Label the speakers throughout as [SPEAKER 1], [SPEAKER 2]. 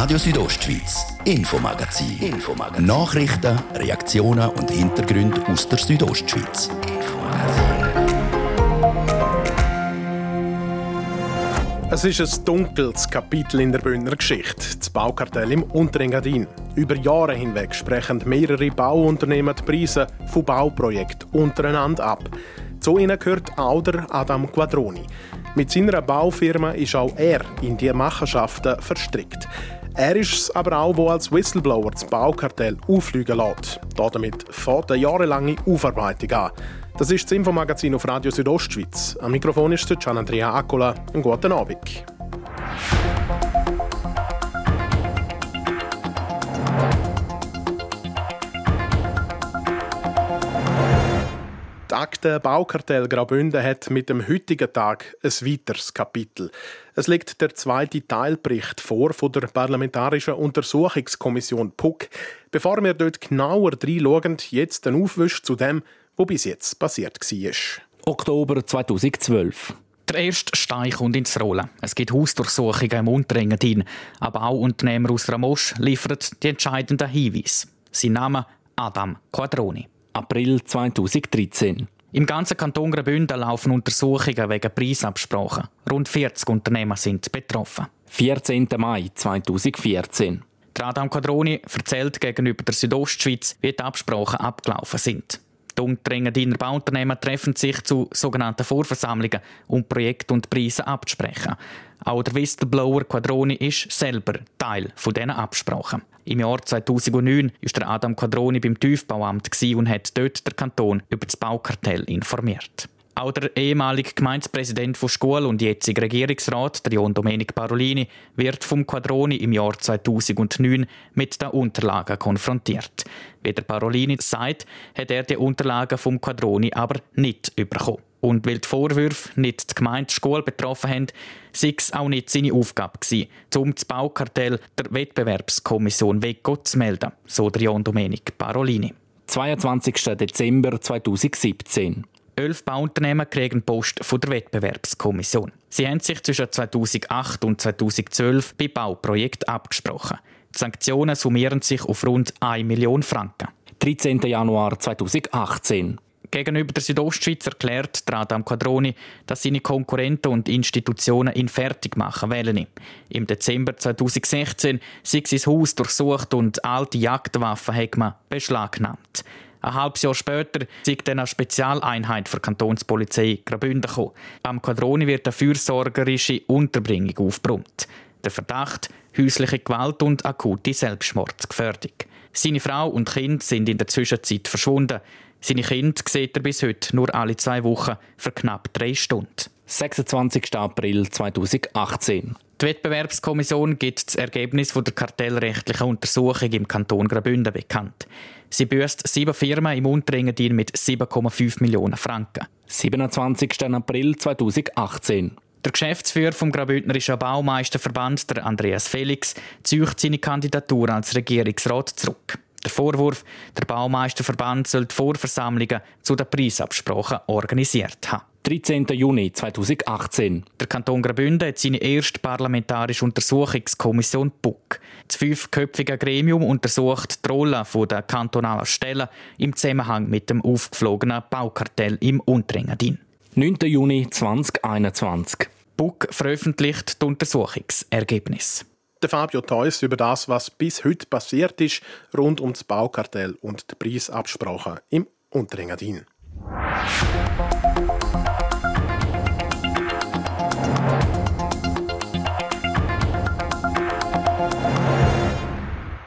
[SPEAKER 1] Radio Südostschweiz, Infomagazin. Infomagazin. Nachrichten, Reaktionen und Hintergründe aus der Südostschweiz.
[SPEAKER 2] Es ist ein dunkles Kapitel in der Bündner Geschichte, das Baukartell im Unterengadin. Über Jahre hinweg sprechen mehrere Bauunternehmen die Preise von Bauprojekten untereinander ab. Zu ihnen gehört auch der Adam Quadroni. Mit seiner Baufirma ist auch er in die Machenschaften verstrickt. Er ist es aber auch, der als Whistleblower das Baukartell auffliegen lässt. Damit fährt eine jahrelange Aufarbeitung an. Das ist das Infomagazin auf Radio Südostschweiz. Am Mikrofon ist Gian Andrea Accola. Einen guten Abend. Die Akte Baukartell Graubünden hat mit dem heutigen Tag ein weiteres Kapitel. Es liegt der zweite Teilbericht vor von der Parlamentarischen Untersuchungskommission PUC. Bevor wir dort genauer reinschauen, jetzt ein Aufwisch zu dem, was bis jetzt passiert war.
[SPEAKER 3] Oktober 2012.
[SPEAKER 4] Der erste Stein kommt ins Rollen. Es gibt Hausdurchsuchungen im Unterengadin. Ein Bauunternehmer aus Ramosch liefert die entscheidenden Hinweise. Sein Name Adam Quadroni.
[SPEAKER 3] April 2013.
[SPEAKER 4] Im ganzen Kanton Graubünden laufen Untersuchungen wegen Preisabsprachen. Rund 40 Unternehmer sind betroffen.
[SPEAKER 3] 14. Mai 2014.
[SPEAKER 4] Der Adam Quadroni erzählt gegenüber der Südostschweiz, wie die Absprachen abgelaufen sind. Die Unterengadiner Bauunternehmen treffen sich zu sogenannten Vorversammlungen, um Projekte und Preise abzusprechen. Auch der Whistleblower Quadroni ist selber Teil dieser Absprachen. Im Jahr 2009 war der Adam Quadroni beim Tiefbauamt und hat dort der Kanton über das Baukartell informiert. Auch der ehemalige Gemeindepräsident von Schule und jetzige Regierungsrat, der John Domenic Parolini, wird vom Quadroni im Jahr 2009 mit den Unterlagen konfrontiert. Wie der Parolini sagt, hat er die Unterlagen vom Quadroni aber nicht bekommen. Und weil die Vorwürfe nicht die Gemeinde Schule betroffen haben, sei es auch nicht seine Aufgabe gewesen, um das Baukartell der Wettbewerbskommission WECO zu melden, so der John Domenic Parolini.
[SPEAKER 3] 22. Dezember 2017.
[SPEAKER 4] Elf Bauunternehmen kriegen Post von der Wettbewerbskommission. Sie haben sich zwischen 2008 und 2012 bei Bauprojekten abgesprochen. Die Sanktionen summieren sich auf rund 1 Million Franken.
[SPEAKER 3] 13. Januar 2018.
[SPEAKER 4] Gegenüber der Südostschweiz erklärt Adam Quadroni, dass seine Konkurrenten und Institutionen ihn fertig machen wollen. Im Dezember 2016 sei sein Haus durchsucht und alte Jagdwaffen hat man beschlagnahmt. Ein halbes Jahr später zeigt eine Spezialeinheit für Kantonspolizei Graubünden gekommen. Am Quadroni wird eine fürsorgerische Unterbringung aufgebrummt. Der Verdacht, häusliche Gewalt und akute Selbstmordsgefährdung. Seine Frau und Kind sind in der Zwischenzeit verschwunden. Seine Kinder sieht er bis heute nur alle zwei Wochen für knapp drei Stunden.
[SPEAKER 3] 26. April 2018.
[SPEAKER 4] Die Wettbewerbskommission gibt das Ergebnis der kartellrechtlichen Untersuchung im Kanton Graubünden bekannt. Sie büßt sieben Firmen im Unterengadin mit 7,5 Millionen Franken.
[SPEAKER 3] 27. April 2018.
[SPEAKER 4] Der Geschäftsführer vom Graubündnerischen Baumeisterverband, der Andreas Felix, zieht seine Kandidatur als Regierungsrat zurück. Der Vorwurf, der Baumeisterverband soll die Vorversammlungen zu den Preisabsprachen organisiert haben.
[SPEAKER 3] 13. Juni 2018.
[SPEAKER 4] Der Kanton Graubünden hat seine erste parlamentarische Untersuchungskommission BUK. Das fünfköpfige Gremium untersucht die Rolle der kantonalen Stellen im Zusammenhang mit dem aufgeflogenen Baukartell im Unterengadin.
[SPEAKER 3] 9. Juni 2021.
[SPEAKER 4] BUK veröffentlicht die Untersuchungsergebnisse
[SPEAKER 2] der Fabio Theus über das, was bis heute passiert ist rund um das Baukartell und die Preisabsprachen im Unterengadin.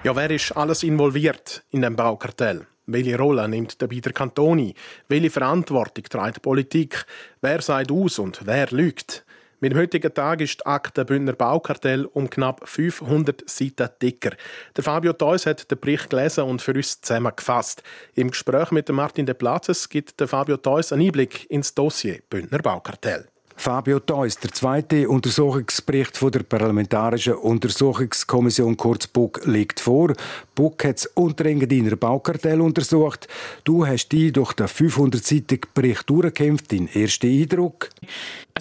[SPEAKER 2] Ja, wer ist alles involviert in dem Baukartell? Welche Rolle nimmt dabei der Kantoni? Welche Verantwortung trägt die Politik? Wer sagt aus und wer lügt? Mit dem heutigen Tag ist die Akte Bündner Baukartell um knapp 500 Seiten dicker. Der Fabio Theus hat den Bericht gelesen und für uns zusammengefasst. Im Gespräch mit Martin de Platzes gibt der Fabio Theus einen Einblick ins Dossier Bündner Baukartell.
[SPEAKER 5] Fabio Theus, der zweite Untersuchungsbericht von der Parlamentarischen Untersuchungskommission kurz BUK liegt vor. BUK hat das Unterengadiner Baukartell untersucht. Du hast dich durch den 500-seitigen Bericht durchgekämpft. Dein erster Eindruck?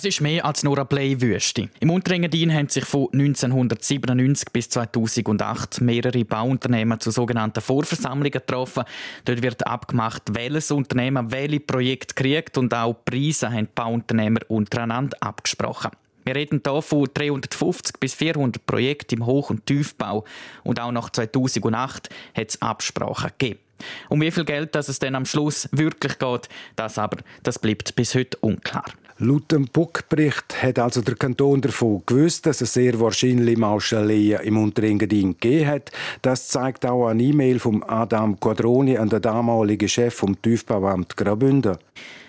[SPEAKER 4] Es ist mehr als nur eine Playwüste. Im Unterengadin haben sich von 1997 bis 2008 mehrere Bauunternehmen zu sogenannten Vorversammlungen getroffen. Dort wird abgemacht, welches Unternehmen welche Projekte kriegt und auch Preise haben die Bauunternehmer untereinander abgesprochen. Wir reden hier von 350 bis 400 Projekten im Hoch- und Tiefbau. Und auch nach 2008 hat es Absprachen gegeben. Um wie viel Geld das es dann am Schluss wirklich geht, das aber das bleibt bis heute unklar.
[SPEAKER 5] Laut dem Buckbericht hat also der Kanton davon gewusst, dass es sehr wahrscheinlich Mauschaleien im Unterengadin gegeben hat. Das zeigt auch eine E-Mail von Adam Quadroni an den damaligen Chef vom Tiefbauamt Graubünden.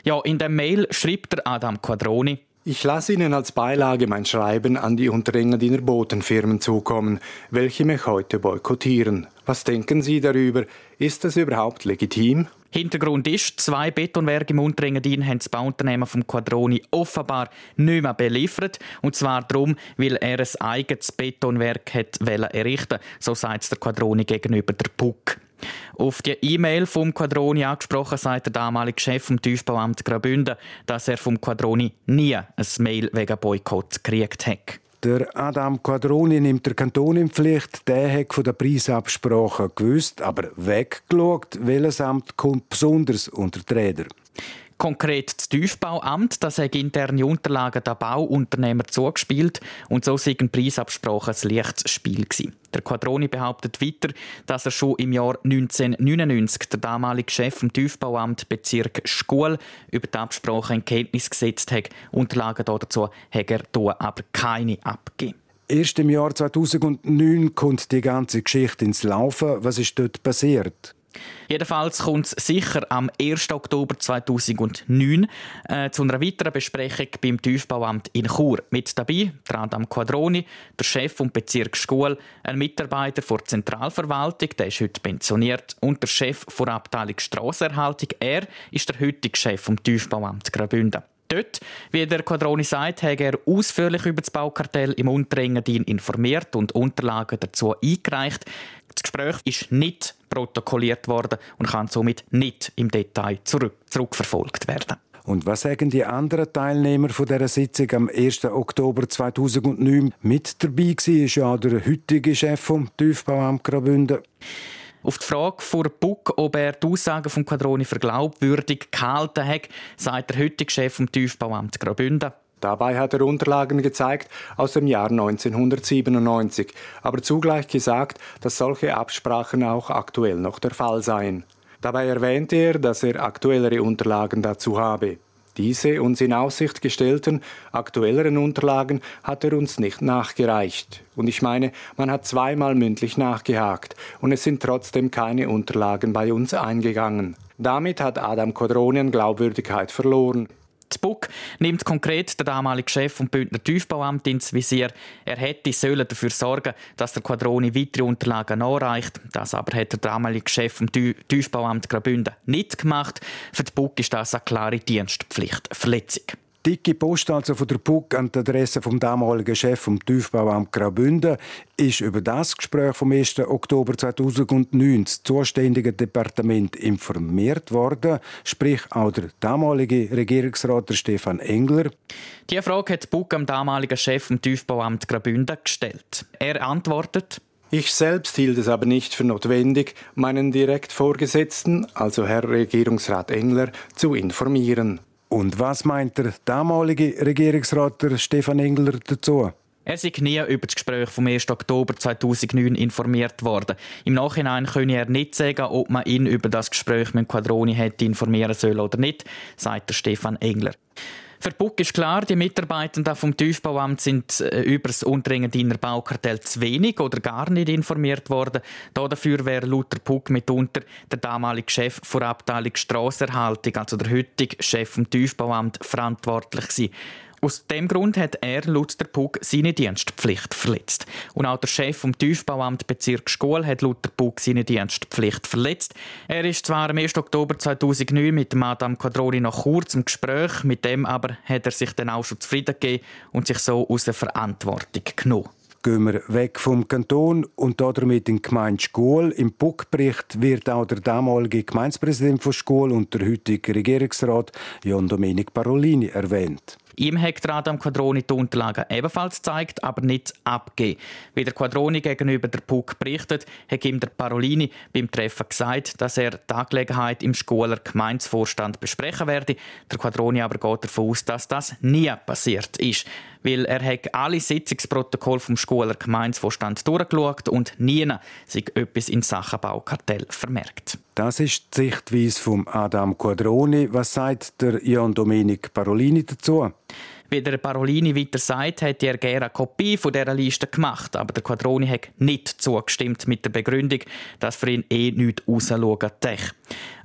[SPEAKER 4] Ja, in der Mail schreibt der Adam Quadroni,
[SPEAKER 6] ich lasse Ihnen als Beilage mein Schreiben an die Unterengadiner Botenfirmen zukommen, welche mich heute boykottieren. Was denken Sie darüber? Ist das überhaupt legitim?
[SPEAKER 4] Hintergrund ist, zwei Betonwerke im Unterengadin haben das Bauunternehmen vom Quadroni offenbar nicht mehr beliefert. Und zwar darum, weil er ein eigenes Betonwerk hat errichten So sagt es der Quadroni gegenüber der PUC. Auf die E-Mail vom Quadroni angesprochen, sagt der damalige Chef vom Tiefbauamt Graubünden, dass er vom Quadroni nie ein Mail wegen Boykott gekriegt hat.
[SPEAKER 5] Der Adam Quadroni nimmt der Kanton in Pflicht. Der hat von der Preisabsprache gewusst, aber weggeschaut, welches Amt kommt besonders unter die Räder.
[SPEAKER 4] Konkret das Tiefbauamt, das hat interne Unterlagen der Bauunternehmer zugespielt und so sind Preisabsprachen ein leichtes Spiel gewesen. Der Quadroni behauptet weiter, dass er schon im Jahr 1999 der damalige Chef vom Tiefbauamt Bezirk Schkuhl über die Absprache in Kenntnis gesetzt hat. Unterlagen dazu hat er aber keine abgegeben.
[SPEAKER 5] Erst im Jahr 2009 kommt die ganze Geschichte ins Laufen. Was ist dort passiert?
[SPEAKER 4] Jedenfalls kommt es sicher am 1. Oktober 2009 äh, zu einer weiteren Besprechung beim Tiefbauamt in Chur. Mit dabei der Adam Quadroni, der Chef vom Bezirk Schule, ein Mitarbeiter der Zentralverwaltung, der ist heute pensioniert, und der Chef der Abteilung Strassenerhaltung. Er ist der heutige Chef vom Tiefbauamt Graubünden. Dort, wie der Quadroni sagt, hat er ausführlich über das Baukartell im Unterengadin informiert und Unterlagen dazu eingereicht. Das Gespräch ist nicht protokolliert worden und kann somit nicht im Detail zurück, zurückverfolgt werden.
[SPEAKER 5] Und was sagen die anderen Teilnehmer von dieser Sitzung am 1. Oktober 2009? Mit dabei war ja der heutige Chef vom Tiefbauamt Graubünden.
[SPEAKER 4] Auf die Frage von Buck, ob er die Aussagen von Quadroni für glaubwürdig gehalten hat, sagt der heutige Chef vom Tiefbauamt Graubünden.
[SPEAKER 6] Dabei hat er Unterlagen gezeigt aus dem Jahr 1997, aber zugleich gesagt, dass solche Absprachen auch aktuell noch der Fall seien. Dabei erwähnte er, dass er aktuellere Unterlagen dazu habe. Diese uns in Aussicht gestellten aktuelleren Unterlagen hat er uns nicht nachgereicht. Und ich meine, man hat zweimal mündlich nachgehakt und es sind trotzdem keine Unterlagen bei uns eingegangen. Damit hat Adam Kodronian Glaubwürdigkeit verloren.
[SPEAKER 4] Buck nimmt konkret der damalige Chef vom Bündner Tiefbauamt ins Visier. Er hätte sollen dafür sorgen, dass der Quadroni weitere Unterlagen nachreicht. Das aber hat der damalige Chef vom Tiefbauamt Graubünden nicht gemacht. Für die Buck ist das eine klare Dienstpflichtverletzung.
[SPEAKER 5] Dicke Post also von der PUC an die Adresse vom damaligen Chef vom Tiefbauamt Graubünden ist über das Gespräch vom 1. Oktober 2009 das zuständige Departement informiert worden, sprich auch der damalige Regierungsrat Stefan Engler.
[SPEAKER 4] Die Frage hat PUC am damaligen Chef vom Tiefbauamt Graubünden gestellt. Er antwortet,
[SPEAKER 6] ich selbst hielt es aber nicht für notwendig, meinen direkt Vorgesetzten, also Herr Regierungsrat Engler, zu informieren.
[SPEAKER 5] Und was meint der damalige Regierungsrat Stefan Engler dazu?
[SPEAKER 4] Er sei nie über das Gespräch vom 1. Oktober 2009 informiert worden. Im Nachhinein könne er nicht sagen, ob man ihn über das Gespräch mit Quadroni hätte informieren sollen oder nicht, sagt der Stefan Engler. Für Buck ist klar, die Mitarbeitenden vom Tiefbauamt sind äh, über das Unterengadiner Baukartell zu wenig oder gar nicht informiert worden. Dafür wäre Luther Puck mitunter der damalige Chef der Abteilung Strasserhaltung, also der heutige Chef vom Tiefbauamt, verantwortlich gewesen. Aus dem Grund hat er laut der PUG seine Dienstpflicht verletzt. Und auch der Chef vom Tiefbauamt Bezirk Schkuhl hat laut der PUG seine Dienstpflicht verletzt. Er ist zwar am 1. Oktober 2009 mit dem Adam Quadroni noch kurz im Gespräch, mit dem aber hat er sich dann auch schon zufrieden gegeben und sich so aus der Verantwortung genommen
[SPEAKER 5] gehen wir weg vom Kanton und damit in die Gemeinde Schkuhl. Im Buckbericht wird auch der damalige Gemeindepräsident von Schkuhl und der heutige Regierungsrat John Domenic Parolini erwähnt.
[SPEAKER 4] Ihm hat Adam Quadroni die Unterlagen ebenfalls gezeigt, aber nicht abgegeben. Wie der Quadroni gegenüber der PUC berichtet, hat ihm der Parolini beim Treffen gesagt, dass er die Angelegenheit im Schuler Gemeinsvorstand besprechen werde. Der Quadroni aber geht davon aus, dass das nie passiert ist weil er hat alle Sitzungsprotokolle vom Schuler Gemeinsvorstand durchgeschaut und nie sich etwas in Sachen Baukartell vermerkt.
[SPEAKER 5] Das ist die Sichtweise von Adam Quadroni. Was sagt der Ion Domenic Parolini dazu?
[SPEAKER 4] Wie der Parolini weiter sagt, hat er gerne eine Kopie von dieser Liste gemacht, aber der Quadroni hat nicht zugestimmt mit der Begründung, dass für ihn eh nichts rausschauen tech.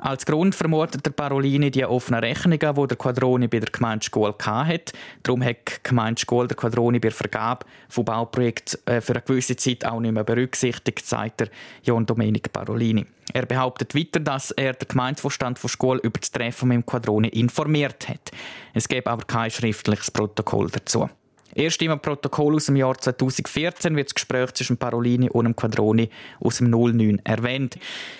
[SPEAKER 4] Als Grund vermutet der Parolini die offenen Rechnungen, die der Quadroni bei der Gemeindeschule hatte. Darum hat die Gemeindeschule der Quadroni bei der Vergabe von Bauprojekten äh, für eine gewisse Zeit auch nicht mehr berücksichtigt, sagt der John Domenic Parolini. Er behauptet weiter, dass er den Gemeindevorstand von Schule über das Treffen mit dem Quadroni informiert hat. Es gäbe aber kein schriftliches Protokoll dazu. Erst im Protokoll aus dem Jahr 2014 wird das Gespräch zwischen Parolini und dem Quadroni aus dem 09 erwähnt.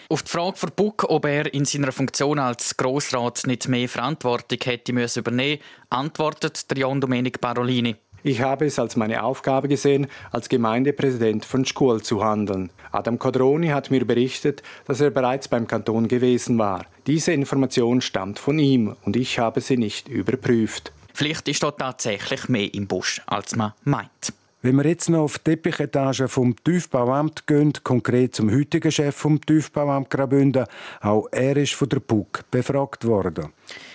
[SPEAKER 4] Auf die Frage von Buck, ob er in seiner Funktion als Grossrat nicht mehr Verantwortung hätte müssen übernehmen, antwortet der Jan Domenic Parolini.
[SPEAKER 6] Ich habe es als meine Aufgabe gesehen, als Gemeindepräsident von Schkuhl zu handeln. Adam Codroni hat mir berichtet, dass er bereits beim Kanton gewesen war. Diese Information stammt von ihm und ich habe sie nicht überprüft.
[SPEAKER 4] Vielleicht ist dort tatsächlich mehr im Busch, als man meint.
[SPEAKER 5] Wenn wir jetzt noch auf die Teppichetage vom Tiefbauamt gehen, konkret zum heutigen Chef vom Tiefbauamt Graubünden, auch er ist von der PUC befragt worden.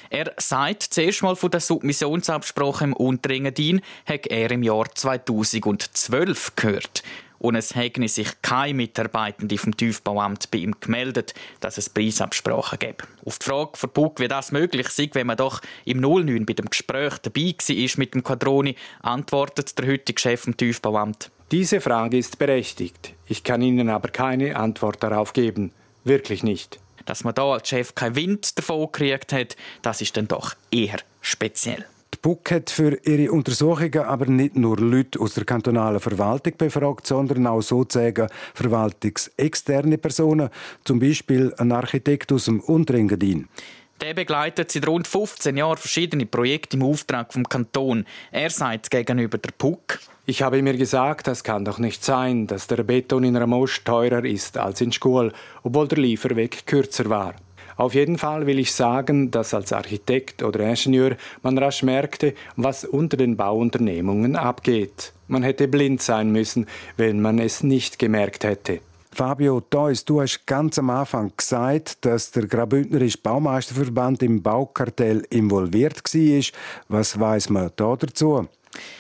[SPEAKER 4] Er sagt, zuerst mal von der Submissionsabsprache im Unterengadin hat er im Jahr 2012 gehört. Und es hätte sich kein Mitarbeitende vom Tiefbauamt bei ihm gemeldet, dass es Preisabsprachen gäbe. Auf die Frage von Bug, wie das möglich sei, wenn man doch im 09 bei dem Gespräch dabei war mit dem Quadroni, antwortet der heutige Chef vom Tiefbauamt.
[SPEAKER 6] Diese Frage ist berechtigt. Ich kann Ihnen aber keine Antwort darauf geben. Wirklich nicht.
[SPEAKER 4] Dass man da als Chef keinen Wind davon gekriegt hat, das ist dann doch eher speziell.
[SPEAKER 5] BUK hat für ihre Untersuchungen aber nicht nur Leute aus der kantonalen Verwaltung befragt, sondern auch sozusagen verwaltungsexterne Personen, zum Beispiel ein Architekt aus dem Unterengadin.
[SPEAKER 4] Der begleitet seit rund 15 Jahren verschiedene Projekte im Auftrag vom Kanton. Er sagt gegenüber der PUC,
[SPEAKER 6] ich habe mir gesagt, das kann doch nicht sein, dass der Beton in Ramosch teurer ist als in Schkuhl, obwohl der Lieferweg kürzer war. Auf jeden Fall will ich sagen, dass als Architekt oder Ingenieur man rasch merkte, was unter den Bauunternehmungen abgeht. Man hätte blind sein müssen, wenn man es nicht gemerkt hätte.
[SPEAKER 5] Fabio Theus, du hast ganz am Anfang gesagt, dass der Graubündnerische Baumeisterverband im Baukartell involviert war. Was weiß man da dazu?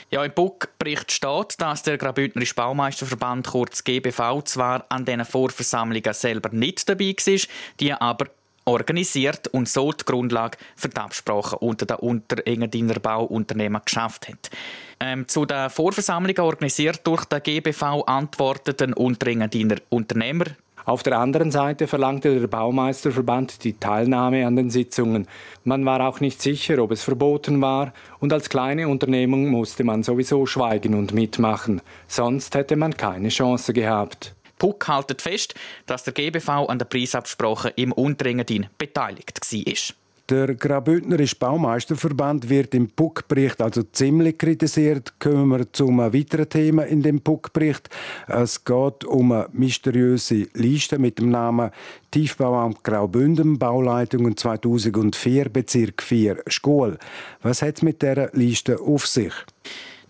[SPEAKER 4] Ja, im Bugbericht steht, dass der Graubündnerische Baumeisterverband, kurz GBV, zwar an diesen Vorversammlungen selber nicht dabei war, die aber organisiert und so die Grundlage für die Absprachen unter den Unterengadiner Bauunternehmen geschafft hat. Ähm, zu den Vorversammlungen organisiert durch den GBV antworteten Unterengadiner Unternehmer
[SPEAKER 6] auf der anderen Seite verlangte der Baumeisterverband die Teilnahme an den Sitzungen. Man war auch nicht sicher, ob es verboten war, und als kleine Unternehmung musste man sowieso schweigen und mitmachen, sonst hätte man keine Chance gehabt.
[SPEAKER 4] Puck haltet fest, dass der GBV an der Preisabsprache im Unterengadin beteiligt war.
[SPEAKER 5] Der Graubündnerische Baumeisterverband wird im Puck-Bericht also ziemlich kritisiert. Kommen wir zu einem weiteren Thema in dem Puck-Bericht. Es geht um eine mysteriöse Liste mit dem Namen Tiefbauamt Graubünden, Bauleitungen 2004, Bezirk 4, Schule. Was hat es mit dieser Liste auf sich?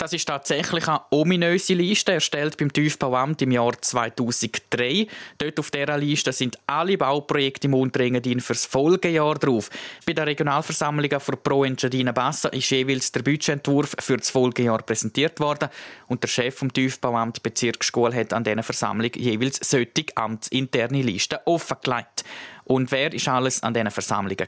[SPEAKER 4] Das ist tatsächlich eine ominöse Liste, erstellt beim Tiefbauamt im Jahr 2003. Dort auf dieser Liste sind alle Bauprojekte im Unterengadin fürs Folgejahr drauf. Bei den Regionalversammlungen für Pro Engadina Bassa ist jeweils der Budgetentwurf für das Folgejahr präsentiert worden und der Chef vom Tiefbauamt Bezirksschule hat an dieser Versammlung jeweils solche amtsinterne Listen offengelegt. Und wer ist alles an diesen Versammlungen?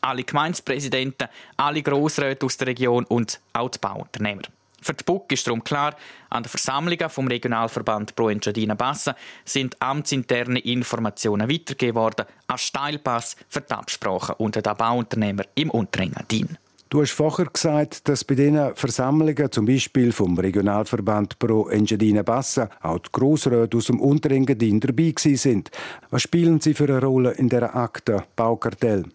[SPEAKER 4] Alle Gemeindepräsidenten, alle Grossräte aus der Region und auch die Bauunternehmer. Für die BUC ist darum klar, an den Versammlungen vom Regionalverband Pro Engadina Bassa sind amtsinterne Informationen weitergegeben worden als Steilpass für die Absprachen unter den Bauunternehmern im Unterengadin.
[SPEAKER 5] Du hast vorher gesagt, dass bei diesen Versammlungen, zum Beispiel vom Regionalverband Pro Engadina Bassa, auch die Grossräte aus dem Unterengadin dabei sind. Was spielen sie für eine Rolle in der Akte Baukartell?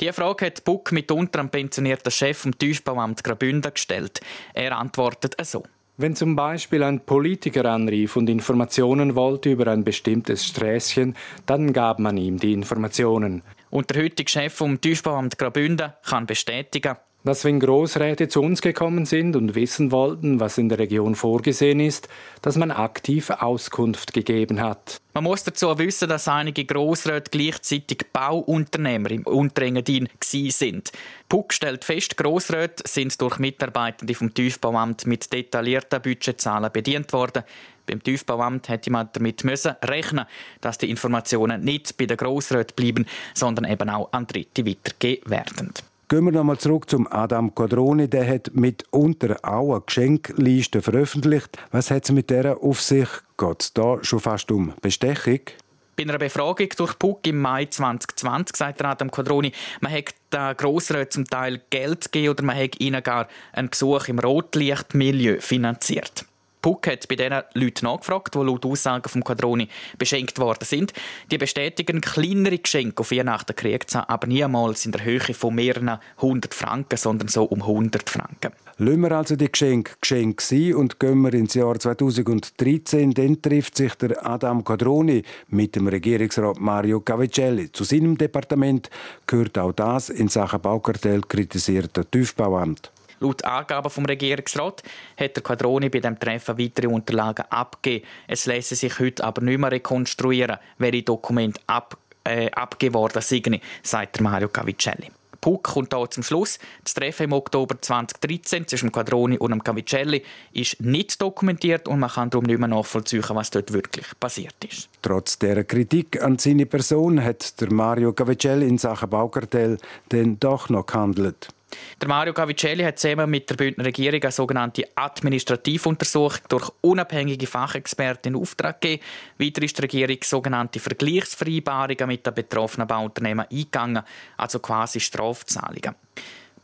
[SPEAKER 4] Diese Frage hat Buck mitunter am pensionierten Chef vom Tiefbauamt Graubünden gestellt. Er antwortet so.
[SPEAKER 6] Wenn zum Beispiel ein Politiker anrief und Informationen wollte über ein bestimmtes Sträßchen, dann gab man ihm die Informationen.
[SPEAKER 4] Und der heutige Chef vom Tiefbauamt Graubünden kann bestätigen,
[SPEAKER 6] dass wenn Großräte zu uns gekommen sind und wissen wollten, was in der Region vorgesehen ist, dass man aktiv Auskunft gegeben hat.
[SPEAKER 4] Man muss dazu wissen, dass einige Grossräte gleichzeitig Bauunternehmer im Unterengadin sind. Puck stellt fest, Grossräte sind durch Mitarbeitende vom Tiefbauamt mit detaillierten Budgetzahlen bedient worden. Beim Tiefbauamt hätte man damit müssen rechnen, dass die Informationen nicht bei den Grossräten bleiben, sondern eben auch an Dritte weitergegeben werden.
[SPEAKER 5] Gehen wir nochmal zurück zum Adam Quadroni. Der hat mitunter auch eine Geschenkliste veröffentlicht. Was hat es mit der auf sich? Geht es da schon fast um Bestechung?
[SPEAKER 4] Bei einer Befragung durch PUC im Mai 2020 sagt Adam Quadroni, man hat den Grossräten zum Teil Geld gegeben oder man hat ihnen gar ein Gesuch im Rotlichtmilieu finanziert. Puck hat bei den Leuten nachgefragt, die laut Aussagen vom Quadroni beschenkt worden sind. Die bestätigen kleinere Geschenke auf Weihnachten gekriegt haben, aber niemals in der Höhe von mehreren hundert Franken, sondern so um 100 Franken.
[SPEAKER 5] Lassen wir also die Geschenke Geschenke sein und gehen wir ins Jahr 2013. Dann trifft sich der Adam Quadroni mit dem Regierungsrat Mario Cavicelli. Zu seinem Departement gehört auch das in Sachen Baukartell kritisierte Tiefbauamt.
[SPEAKER 4] Laut Angaben vom Regierungsrat hat der Quadroni bei dem Treffen weitere Unterlagen abgegeben. Es lässt sich heute aber nicht mehr rekonstruieren, welche Dokumente ab, äh, abgegeben worden sind, sagt Mario Cavicelli. Puck kommt hier zum Schluss. Das Treffen im Oktober 2013 zwischen Quadroni und dem Cavicelli ist nicht dokumentiert und man kann darum nicht mehr nachvollziehen, was dort wirklich passiert ist.
[SPEAKER 5] Trotz der Kritik an seine Person hat der Mario Cavicelli in Sachen Baukartell dann doch noch gehandelt.
[SPEAKER 4] Der Mario Cavicelli hat zusammen mit der Bündner Regierung eine sogenannte Administrativuntersuchung durch unabhängige Fachexperten in Auftrag gegeben. Weiter ist die Regierung sogenannte Vergleichsvereinbarungen mit den betroffenen Bauunternehmen eingegangen, also quasi Strafzahlungen.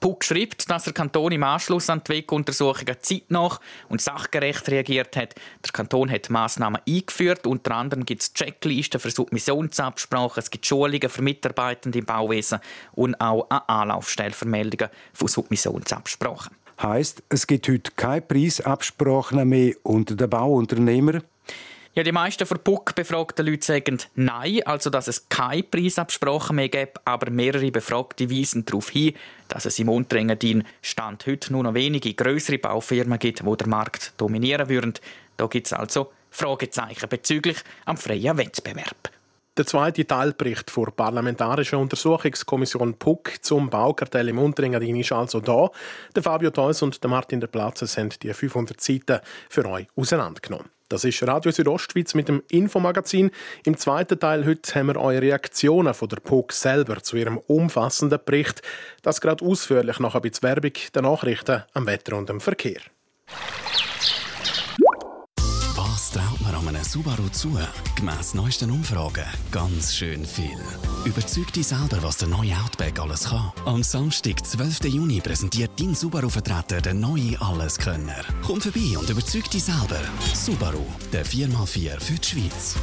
[SPEAKER 4] Puck schreibt, dass der Kanton im Anschluss an die WEG-Untersuchungen zeitnah und sachgerecht reagiert hat. Der Kanton hat Massnahmen eingeführt. Unter anderem gibt es Checklisten für Submissionsabsprachen, es gibt Schulungen für Mitarbeitende im Bauwesen und auch eine Meldungen von Submissionsabsprachen.
[SPEAKER 5] Heißt, es gibt heute keine Preisabsprachen mehr unter den Bauunternehmern?
[SPEAKER 4] Ja, die meisten von Puck befragten Leute sagen Nein, also dass es keine Preisabsprache mehr gibt, aber mehrere Befragte weisen darauf hin, dass es im Unterengadin Stand heute nur noch wenige größere Baufirmen gibt, die den Markt dominieren würden. Da gibt es also Fragezeichen bezüglich am freien Wettbewerb.
[SPEAKER 2] Der zweite Teilbericht der Parlamentarischen Untersuchungskommission PUC zum Baukartell im Unterengadin ist also da. Der Fabio Theus und der Martin der Platzes haben die 500 Seiten für euch auseinandergenommen. Das ist Radio Südostschweiz mit dem Infomagazin. Im zweiten Teil heute haben wir eure Reaktionen von der POG selber zu ihrem umfassenden Bericht. Das gerade ausführlich nach ein bisschen Werbung der Nachrichten am Wetter und dem Verkehr.
[SPEAKER 1] Traut man an einem Subaru zu? Gemäss neuesten Umfragen ganz schön viel. Überzeug dich selber, was der neue Outback alles kann. Am Samstag, 12. Juni, präsentiert dein Subaru-Vertreter den neuen Alleskönner. Komm vorbei und überzeug dich selber. Subaru, der 4x4 für die Schweiz.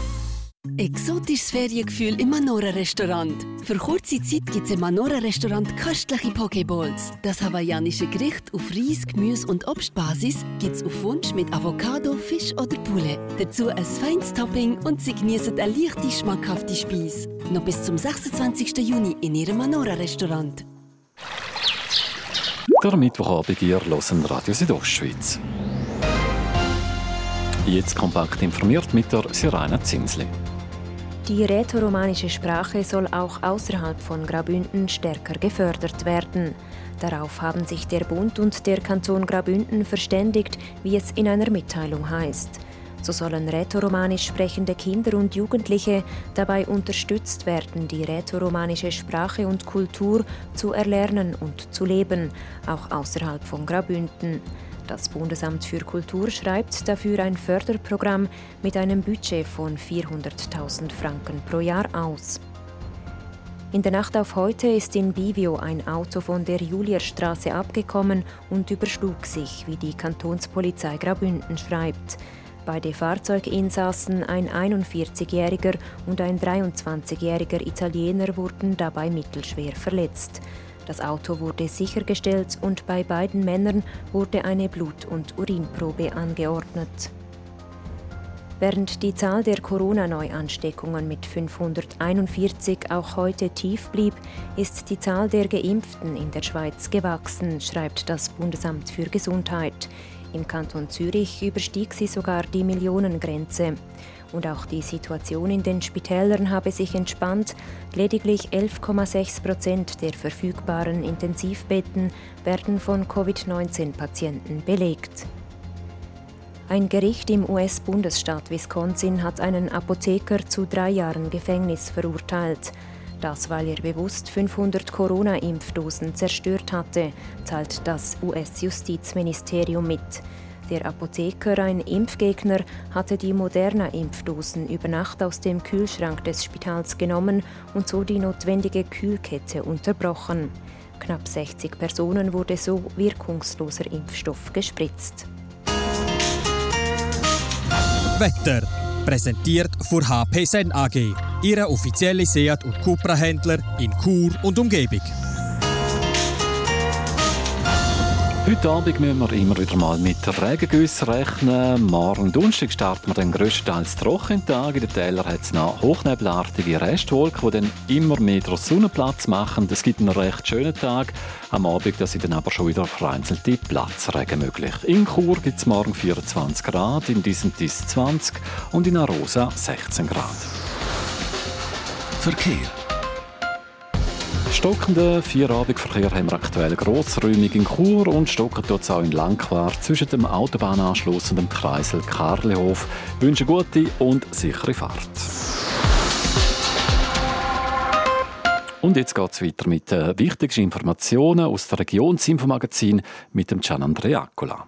[SPEAKER 7] Exotisches Feriengefühl im Manora-Restaurant. Für kurze Zeit gibt es im Manora-Restaurant köstliche Pokeballs. Das hawaiianische Gericht auf Reis, Gemüse und Obstbasis gibt es auf Wunsch mit Avocado, Fisch oder Poulet. Dazu ein feines Topping und Sie genießen eine leichte, schmackhafte Speise. Noch bis zum 26. Juni in Ihrem Manora-Restaurant.
[SPEAKER 8] Der Mittwochabend ihr hören Radio Südostschweiz. Jetzt kompakt informiert mit der Sirena Zinsli.
[SPEAKER 9] Die rätoromanische Sprache soll auch außerhalb von Graubünden stärker gefördert werden. Darauf haben sich der Bund und der Kanton Graubünden verständigt, wie es in einer Mitteilung heißt. So sollen rätoromanisch sprechende Kinder und Jugendliche dabei unterstützt werden, die rätoromanische Sprache und Kultur zu erlernen und zu leben, auch außerhalb von Graubünden. Das Bundesamt für Kultur schreibt dafür ein Förderprogramm mit einem Budget von 400.000 Franken pro Jahr aus. In der Nacht auf heute ist in Bivio ein Auto von der Julierstraße abgekommen und überschlug sich, wie die Kantonspolizei Graubünden schreibt. Beide Fahrzeuginsassen, ein 41-jähriger und ein 23-jähriger Italiener, wurden dabei mittelschwer verletzt. Das Auto wurde sichergestellt und bei beiden Männern wurde eine Blut- und Urinprobe angeordnet. Während die Zahl der Corona-Neuansteckungen mit 541 auch heute tief blieb, ist die Zahl der Geimpften in der Schweiz gewachsen, schreibt das Bundesamt für Gesundheit. Im Kanton Zürich überstieg sie sogar die Millionengrenze. Und auch die Situation in den Spitälern habe sich entspannt. Lediglich 11,6 Prozent der verfügbaren Intensivbetten werden von Covid-19-Patienten belegt. Ein Gericht im US-Bundesstaat Wisconsin hat einen Apotheker zu drei Jahren Gefängnis verurteilt. Das, weil er bewusst 500 Corona-Impfdosen zerstört hatte, teilt das US-Justizministerium mit. Der Apotheker, ein Impfgegner, hatte die Moderna-Impfdosen über Nacht aus dem Kühlschrank des Spitals genommen und so die notwendige Kühlkette unterbrochen. Knapp 60 Personen wurde so wirkungsloser Impfstoff gespritzt.
[SPEAKER 10] Wetter. Präsentiert von HP Sen AG, Ihre offizielle Seat- und Cupra-Händler in Chur und Umgebung.
[SPEAKER 8] Heute Abend müssen wir immer wieder mal mit Regengüssen rechnen. Morgen Donnerstag starten wir dann grösstenteils trockenen Tag. In den Tälern hat es noch hochnebelartige Restwolken, die dann immer mehr Sonnenplatz machen. Es gibt einen recht schönen Tag. Am Abend sind dann aber schon wieder vereinzelte Platzregen möglich. In Chur gibt es morgen 24 Grad, in Disentis 20 und in Arosa 16 Grad.
[SPEAKER 1] Verkehr
[SPEAKER 8] Stockenden Vierabendverkehr haben wir aktuell grossräumig in Chur und stocken es auch in Langquart zwischen dem Autobahnanschluss und dem Kreisel Karlehof. Ich wünsche gute und sichere Fahrt. Und jetzt geht es weiter mit den wichtigsten Informationen aus der Regionsinfomagazin mit dem Gian Andrea Accola.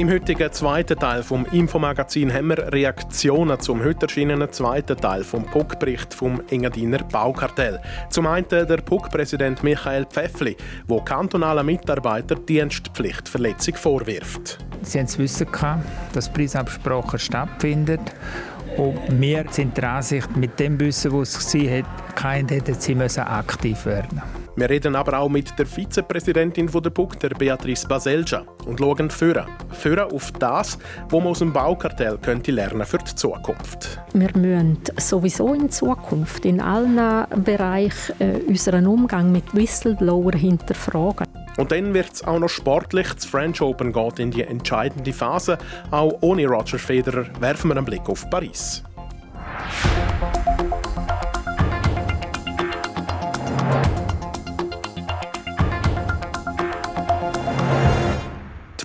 [SPEAKER 2] Im heutigen zweiten Teil vom Infomagazin haben wir Reaktionen zum heute erschienenen zweiten Teil vom PUC-Bericht vom Engadiner Baukartell. Zum einen der PUC-Präsident Michael Pfeffli, wo kantonalen Mitarbeitern Dienstpflichtverletzung vorwirft.
[SPEAKER 11] Sie haben zu wissen, dass Preisabsprachen stattfinden. Und wir sind der Ansicht, mit dem Wissen, das es war, hätten sie aktiv werden
[SPEAKER 2] wir reden aber auch mit der Vizepräsidentin der PUC, der Beatrice Baselja, und schauen führen. Führen auf das, was man aus dem Baukartell könnte lernen für die Zukunft.
[SPEAKER 12] Wir müssen sowieso in Zukunft in allen Bereichen äh, unseren Umgang mit Whistleblower hinterfragen.
[SPEAKER 2] Und dann wird es auch noch sportlich. Das French Open geht in die entscheidende Phase. Auch ohne Roger Federer werfen wir einen Blick auf Paris.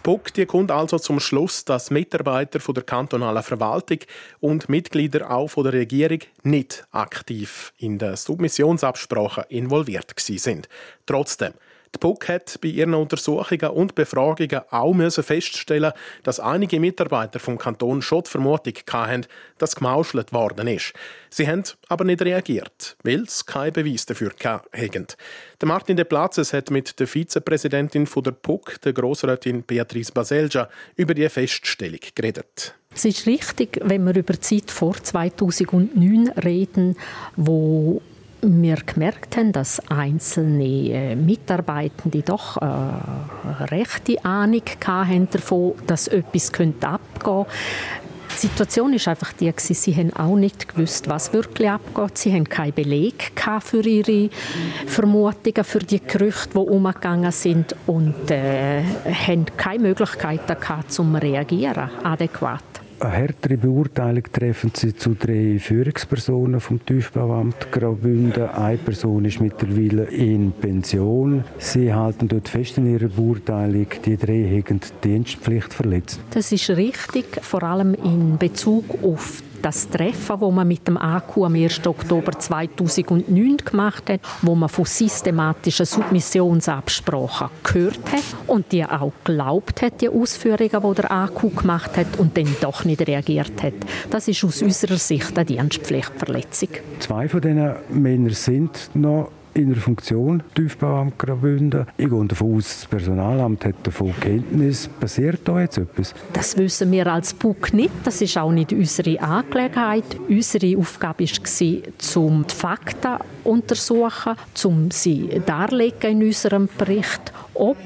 [SPEAKER 2] BUG die kommt also zum Schluss, dass Mitarbeiter von der kantonalen Verwaltung und Mitglieder auch von der Regierung nicht aktiv in der Submissionsabsprache involviert sind. Trotzdem, die PUC hat bei ihren Untersuchungen und Befragungen auch müssen feststellen, dass einige Mitarbeiter vom Kanton schon die Vermutung hatten, dass gemauschelt worden ist. Sie haben aber nicht reagiert, weil sie keinen Beweis dafür hatten. Der Martin de Platzes hat mit der Vizepräsidentin der PUC, der Grossrätin Beatrice Baselja, über die Feststellung geredet.
[SPEAKER 12] Es ist richtig, wenn wir über die Zeit vor 2009 reden, wo wir gemerkt haben, dass einzelne äh, Mitarbeitende doch eine äh, rechte Ahnung hatten davon, dass etwas abgehen könnte. Die Situation ist einfach die, sie haben auch nicht gewusst, was wirklich abgeht. Sie haben keinen Beleg für ihre Vermutungen, für die Gerüchte, die umgegangen sind und äh, haben keine Möglichkeit gehabt, zum reagieren adäquat.
[SPEAKER 5] Eine härtere Beurteilung treffen Sie zu drei Führungspersonen vom Tiefbauamt Graubünden. Eine Person ist mittlerweile in Pension. Sie halten dort fest in ihrer Beurteilung, die drei haben die Dienstpflicht verletzt.
[SPEAKER 12] Das ist richtig, vor allem in Bezug auf das Treffen, wo man mit dem AQ am 1. Oktober 2009 gemacht hat, wo man von systematischen Submissionsabsprachen gehört hat und die auch glaubt hat, die Ausführungen, die der AQ gemacht hat und dann doch nicht reagiert hat. Das ist aus unserer Sicht eine Dienstpflichtverletzung.
[SPEAKER 5] Zwei von diesen Männern sind noch in der Funktion Tiefbauamt Graubünden. Ich gehe davon aus, das Personalamt hat davon Kenntnis. Passiert da jetzt etwas?
[SPEAKER 12] Das wissen wir als BUG nicht. Das ist auch nicht unsere Angelegenheit. Unsere Aufgabe war, um die Fakten zu untersuchen, um sie darlegen in unserem Bericht, ob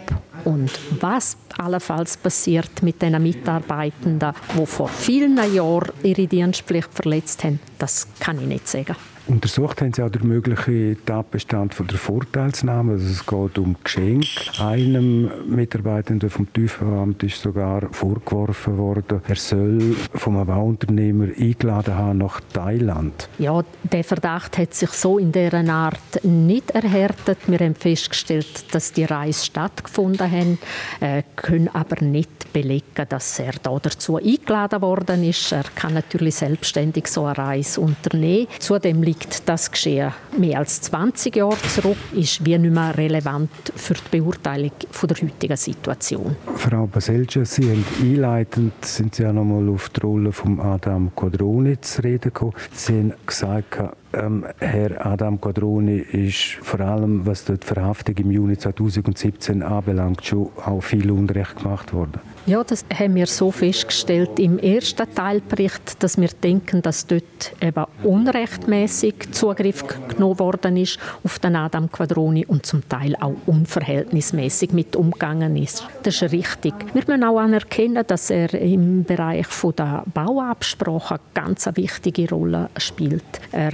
[SPEAKER 12] und was allenfalls passiert mit den Mitarbeitenden, die vor vielen Jahren ihre Dienstpflicht verletzt haben, das kann ich nicht sagen.
[SPEAKER 5] Untersucht haben Sie auch den möglichen Tatbestand von der Vorteilsnahme. Also es geht um Geschenk. Einem Mitarbeitenden vom Tiefbauamt ist sogar vorgeworfen worden, er soll vom Bauunternehmer eingeladen haben nach Thailand.
[SPEAKER 12] Ja, der Verdacht hat sich so in dieser Art nicht erhärtet. Wir haben festgestellt, dass die Reise stattgefunden hat, äh, können aber nicht belegen, dass er da dazu eingeladen worden ist. Er kann natürlich selbstständig so eine Reise unternehmen. Zudem liegt liegt das Geschehen mehr als 20 Jahre zurück, ist wie nicht mehr relevant für die Beurteilung von der heutigen Situation.
[SPEAKER 5] Frau Baselja, Sie haben einleitend sind Sie ja noch mal auf die Rolle von Adam Quadroni zu reden gekommen. Sie haben gesagt, ähm, Herr Adam Quadroni ist vor allem, was die Verhaftung im Juni 2017 anbelangt, schon auch viel Unrecht gemacht worden.
[SPEAKER 12] Ja, das haben wir so festgestellt im ersten Teilbericht, dass wir denken, dass dort eben unrechtmäßig Zugriff genommen worden ist auf den Adam Quadroni und zum Teil auch unverhältnismäßig mit umgegangen ist. Das ist richtig. Wir müssen auch anerkennen, dass er im Bereich der Bauabsprachen eine ganz wichtige Rolle spielt. Er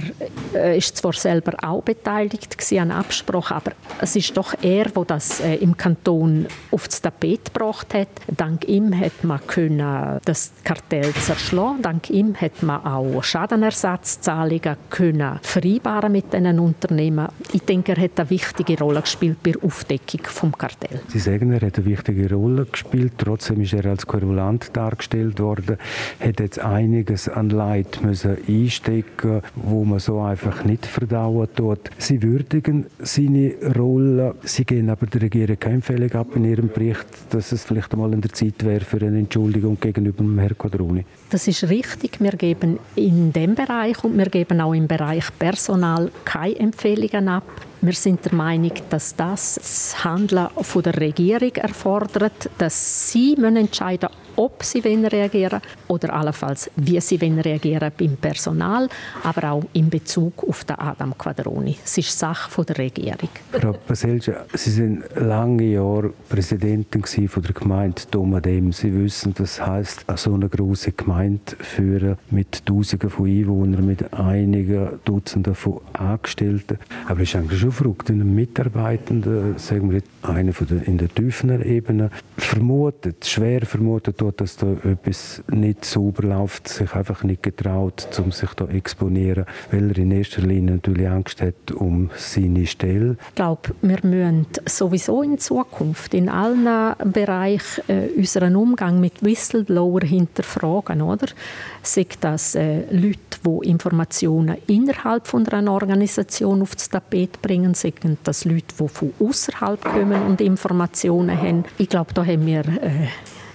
[SPEAKER 12] äh, ist zwar selber auch beteiligt an Absprachen, aber es ist doch er, der das äh, im Kanton aufs Tapet gebracht hat. Dank ihm hat man das Kartell zerschlagen. Dank ihm hat man auch Schadenersatzzahlungen können vereinbaren mit diesen Unternehmen. Ich denke, er hat eine wichtige Rolle gespielt bei der Aufdeckung vom Kartell.
[SPEAKER 5] Sie sagen, er hat eine wichtige Rolle gespielt. Trotzdem ist er als Querulant dargestellt worden. Er Hat jetzt einiges an Leid müssen einstecken, wo man so einfach nicht verdauen tut. Sie würdigen seine Rolle. Sie gehen aber der Regierung keine Empfehlung ab in ihrem Bericht, dass es vielleicht einmal in der Zeit Zeit wäre für eine Entschuldigung gegenüber dem Herrn Quadroni.
[SPEAKER 12] Das ist richtig. Wir geben in dem Bereich und wir geben auch im Bereich Personal keine Empfehlungen ab. Wir sind der Meinung, dass das das Handeln von der Regierung erfordert, dass sie entscheiden müssen, ob sie reagieren oder allenfalls, wie sie reagieren beim Personal, aber auch in Bezug auf den Adam Quadroni. Es ist Sache der Regierung.
[SPEAKER 5] Frau Baselja, Sie sind lange Jahre Präsidentin der Gemeinde Domadem. Sie wissen, was heißt so eine große Gemeinde führen mit Tausenden von Einwohnern, mit einigen Dutzenden von Angestellten. Aber es ist eigentlich schon verrückt, wenn ein Mitarbeitender, sagen wir einer von der, in der tieferen Ebene, vermutet, schwer vermutet, tut, dass da etwas nicht sauber läuft, sich einfach nicht getraut, um sich da exponieren, weil er in erster Linie natürlich Angst hat um seine Stelle.
[SPEAKER 12] Ich glaube, wir müssen sowieso in Zukunft in allen Bereichen äh, unseren Umgang mit Whistleblower hinterfragen, oder? Sei das äh, Leute, die Informationen innerhalb von einer Organisation aufs Tapet bringen, sei das Leute, die von außerhalb kommen und Informationen haben. Ich glaube, da haben wir äh,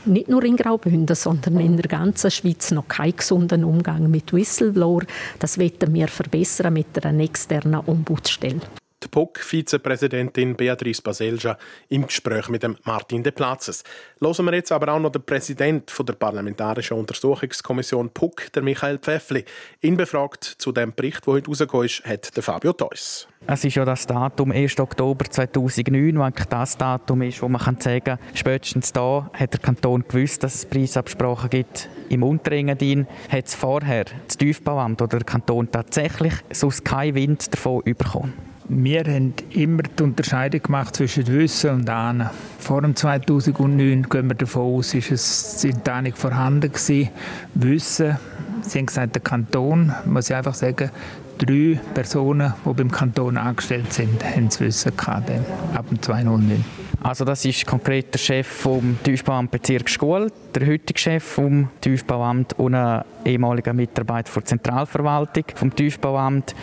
[SPEAKER 12] nicht nur in Graubünden, sondern in der ganzen Schweiz noch keinen gesunden Umgang mit Whistleblower. Das werden wir verbessern mit einer externen Ombudsstelle.
[SPEAKER 2] Die POC-Vizepräsidentin Beatrice Baselja im Gespräch mit dem Martin de Platzes. Hören wir jetzt aber auch noch den Präsidenten der Parlamentarischen Untersuchungskommission PUC, der Michael Pfeffli. Ihn befragt zu dem Bericht, der heute rausgekommen ist, hat der Fabio Theus.
[SPEAKER 4] Es ist ja das Datum 1. Oktober 2009, wo das Datum ist, wo man sagen kann, spätestens da hat der Kanton gewusst, dass es Preisabsprachen gibt im Unterengadin. Hat es vorher das Tiefbauamt oder der Kanton tatsächlich sonst keinen Wind davon bekommen?
[SPEAKER 11] Wir haben immer die Unterscheidung gemacht zwischen Wissen und Ahnen. Vor dem 2009 gehen wir davon aus, ist es sind Ahnung vorhanden gewesen. Wissen, Sie haben gesagt, der Kanton, muss ich einfach sagen, drei Personen, die beim Kanton angestellt sind, haben das Wissen gehabt, ab dem 2009.
[SPEAKER 4] Also das ist konkret der Chef vom Tiefbauamt Bezirk Schule, der heutige Chef vom Tiefbauamt und ein ehemaliger Mitarbeiter der Zentralverwaltung vom Tiefbauamt.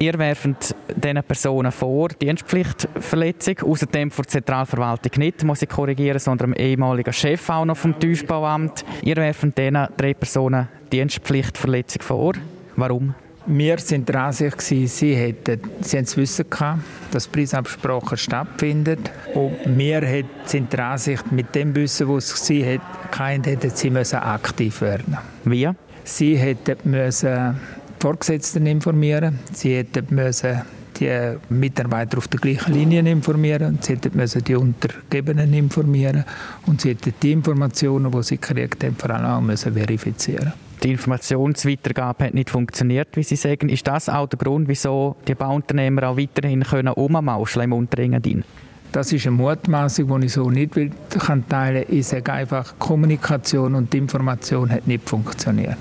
[SPEAKER 4] Ihr werft diesen Personen vor, Dienstpflichtverletzung, außerdem vor der Zentralverwaltung nicht, muss ich korrigieren, sondern dem ehemaligen Chef auch noch vom Tiefbauamt. Ihr werft diesen drei Personen Dienstpflichtverletzung vor. Warum?
[SPEAKER 11] Wir sind der Ansicht, sie, hätten, sie haben das Wissen gehabt, dass Preisabsprachen stattfinden. Und wir sind der Ansicht, mit dem Wissen, das sie hatten, hätten sie müssen aktiv werden
[SPEAKER 4] Wie?
[SPEAKER 11] Sie hätten müssen Vorgesetzten informieren. Sie hätten müssen die Mitarbeiter auf der gleichen Linie informieren. Sie hätten müssen die Untergebenen informieren. Und sie hätten die Informationen, die sie gekriegt haben, vor allem auch müssen verifizieren
[SPEAKER 4] die Informationsweitergabe hat nicht funktioniert, wie Sie sagen. Ist das auch der Grund, wieso die Bauunternehmer auch weiterhin können ummauscheln im Unterengadin?
[SPEAKER 11] Das ist eine Mutmaßung, die ich so nicht teilen kann. Ich sage einfach, Kommunikation und Information hat nicht funktioniert.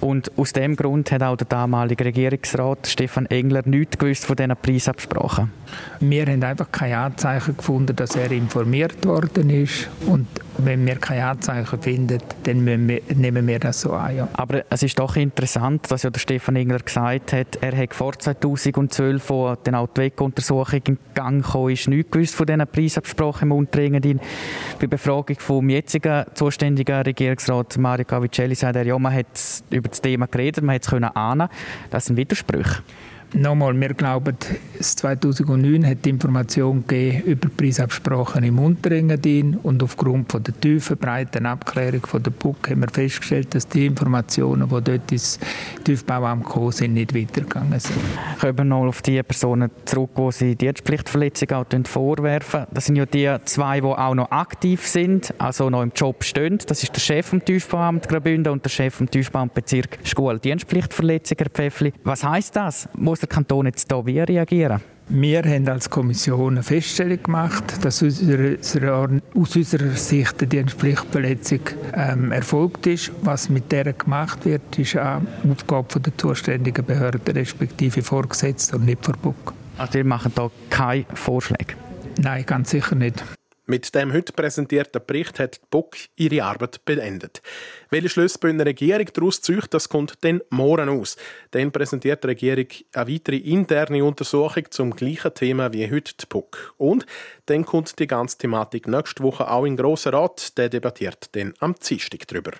[SPEAKER 4] Und aus dem Grund hat auch der damalige Regierungsrat Stefan Engler nichts gewusst von diesen Preisabsprachen.
[SPEAKER 11] Wir haben einfach keine Anzeichen gefunden, dass er informiert worden ist. Und wenn wir keine Anzeichen finden, dann wir, nehmen wir das so an. Ja.
[SPEAKER 4] Aber es ist doch interessant, dass ja der Stefan Engler gesagt hat, er hat vor 2012 von den Outweg-Untersuchungen in Gang gekommen, ist nichts gewusst von diesen Preisabsprachen im Unterengadin. Bei Befragung vom jetzigen zuständigen Regierungsrat Mario Cavicelli sagt er, ja, man hat über das Thema geredet, man hat es ahnen Das sind Widersprüche.
[SPEAKER 11] Nochmal, wir glauben, 2009 hat die Information gegeben über Preisabsprachen im Unterengadin und aufgrund von der tiefen, breiten Abklärung von der BUK haben wir festgestellt, dass die Informationen, die dort ins Tiefbauamt gekommen sind, nicht weitergegangen sind.
[SPEAKER 4] Kommen wir noch auf die Personen zurück, die sie Dienstpflichtverletzung auch vorwerfen. Das sind ja die zwei, die auch noch aktiv sind, also noch im Job stehen. Das ist der Chef vom Tiefbauamt Graubünden und der Chef vom Tiefbauamt Bezirk Schule. Dienstpflichtverletzung, Herr Pfeffli. Was heißt das? Muss muss der Kanton jetzt hier wie reagieren?
[SPEAKER 11] Wir haben als Kommission eine Feststellung gemacht, dass aus unserer, aus unserer Sicht die Dienstpflichtverletzung ähm, erfolgt ist. Was mit der gemacht wird, ist eine Aufgabe der zuständigen Behörde, respektive Vorgesetzten und nicht Verbot.
[SPEAKER 4] Also ihr macht hier keine Vorschläge?
[SPEAKER 11] Nein, ganz sicher nicht.
[SPEAKER 2] Mit dem heute präsentierten Bericht hat die BUK ihre Arbeit beendet. Welche Schlüsse die Regierung daraus zieht, das kommt dann morgen aus. Dann präsentiert die Regierung eine weitere interne Untersuchung zum gleichen Thema wie heute die BUK. Und dann kommt die ganze Thematik nächste Woche auch in den Grossen Rat. Der debattiert dann am Dienstag darüber.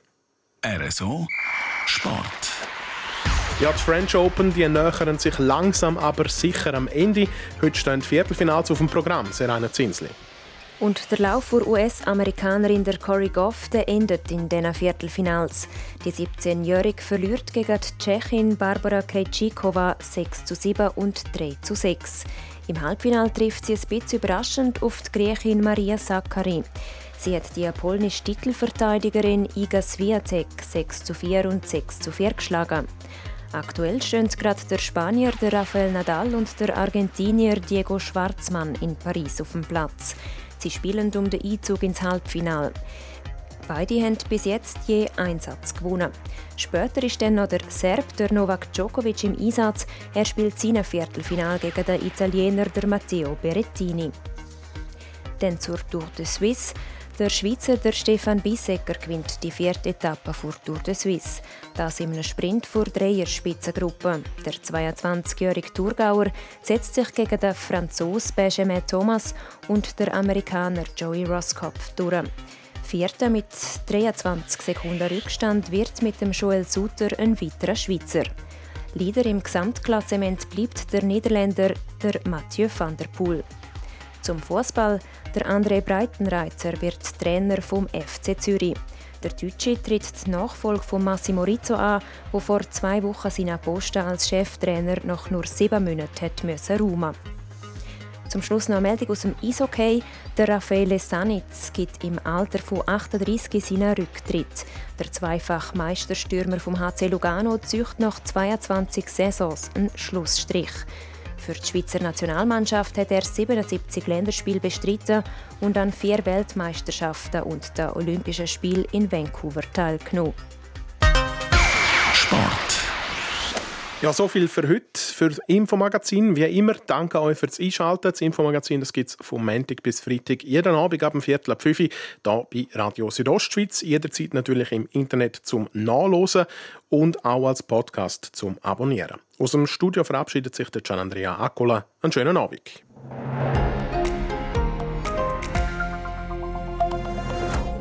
[SPEAKER 1] RSO Sport.
[SPEAKER 2] Ja, die French Open die nähern sich langsam, aber sicher am Ende. Heute stehen die Viertelfinals auf dem Programm. Serena Zinsli.
[SPEAKER 9] Und der Lauf der US-Amerikanerin der Cory Goff der endet in diesen Viertelfinals. Die 17-Jährige verliert gegen die Tschechin Barbara Krejcikova 6 zu 7 und 3 zu 6. Im Halbfinale trifft sie ein bisschen überraschend auf die Griechin Maria Sakkari. Sie hat die polnische Titelverteidigerin Iga Swiatek 6 zu 4 und 6 zu 4 geschlagen. Aktuell stehen gerade der Spanier der Rafael Nadal und der Argentinier Diego Schwarzmann in Paris auf dem Platz. Sie spielen um den Einzug ins Halbfinale. Beide haben bis jetzt je einen Satz gewonnen. Später ist dann noch der Serb der Novak Djokovic im Einsatz. Er spielt sein Viertelfinal gegen den Italiener der Matteo Berrettini. Dann zur Tour de Suisse. Der Schweizer der Stefan Bissecker gewinnt die vierte Etappe vor Tour de Suisse. Das in einem Sprint vor dreier Spitzengruppe. Der 22-jährige Thurgauer setzt sich gegen den Franzosen Benjamin Thomas und den Amerikaner Joey Roskopf durch. Vierter mit 23 Sekunden Rückstand wird mit dem Joel Suter ein weiterer Schweizer. Leader im Gesamtklassement bleibt der Niederländer der Mathieu van der Poel. Zum Fußball. Der André Breitenreiter wird Trainer vom FC Zürich. Der Deutsche tritt die Nachfolge von Massimo Rizzo an, der vor zwei Wochen seinen Posten als Cheftrainer nach nur sieben Monaten hat müssen räumen Zum Schluss noch eine Meldung aus dem Eishockey. Der Raffaele Sanitz gibt im Alter von 38 seinen Rücktritt. Der zweifach Meisterstürmer vom HC Lugano zieht nach 22 Saisons einen Schlussstrich. Für die Schweizer Nationalmannschaft hat er 77 Länderspiele bestritten und an vier Weltmeisterschaften und den Olympischen Spielen in Vancouver teilgenommen.
[SPEAKER 1] Sport.
[SPEAKER 2] Ja, so viel für heute. für das Infomagazin. Wie immer, danke euch fürs Einschalten. Das Infomagazin gibt es vom Montag bis Freitag jeden Abend ab dem Viertel ab 5 Uhr hier bei Radio Südostschweiz. Jederzeit natürlich im Internet zum Nachlesen und auch als Podcast zum Abonnieren. Aus dem Studio verabschiedet sich der Gian Andrea Accola. Einen schönen Abend.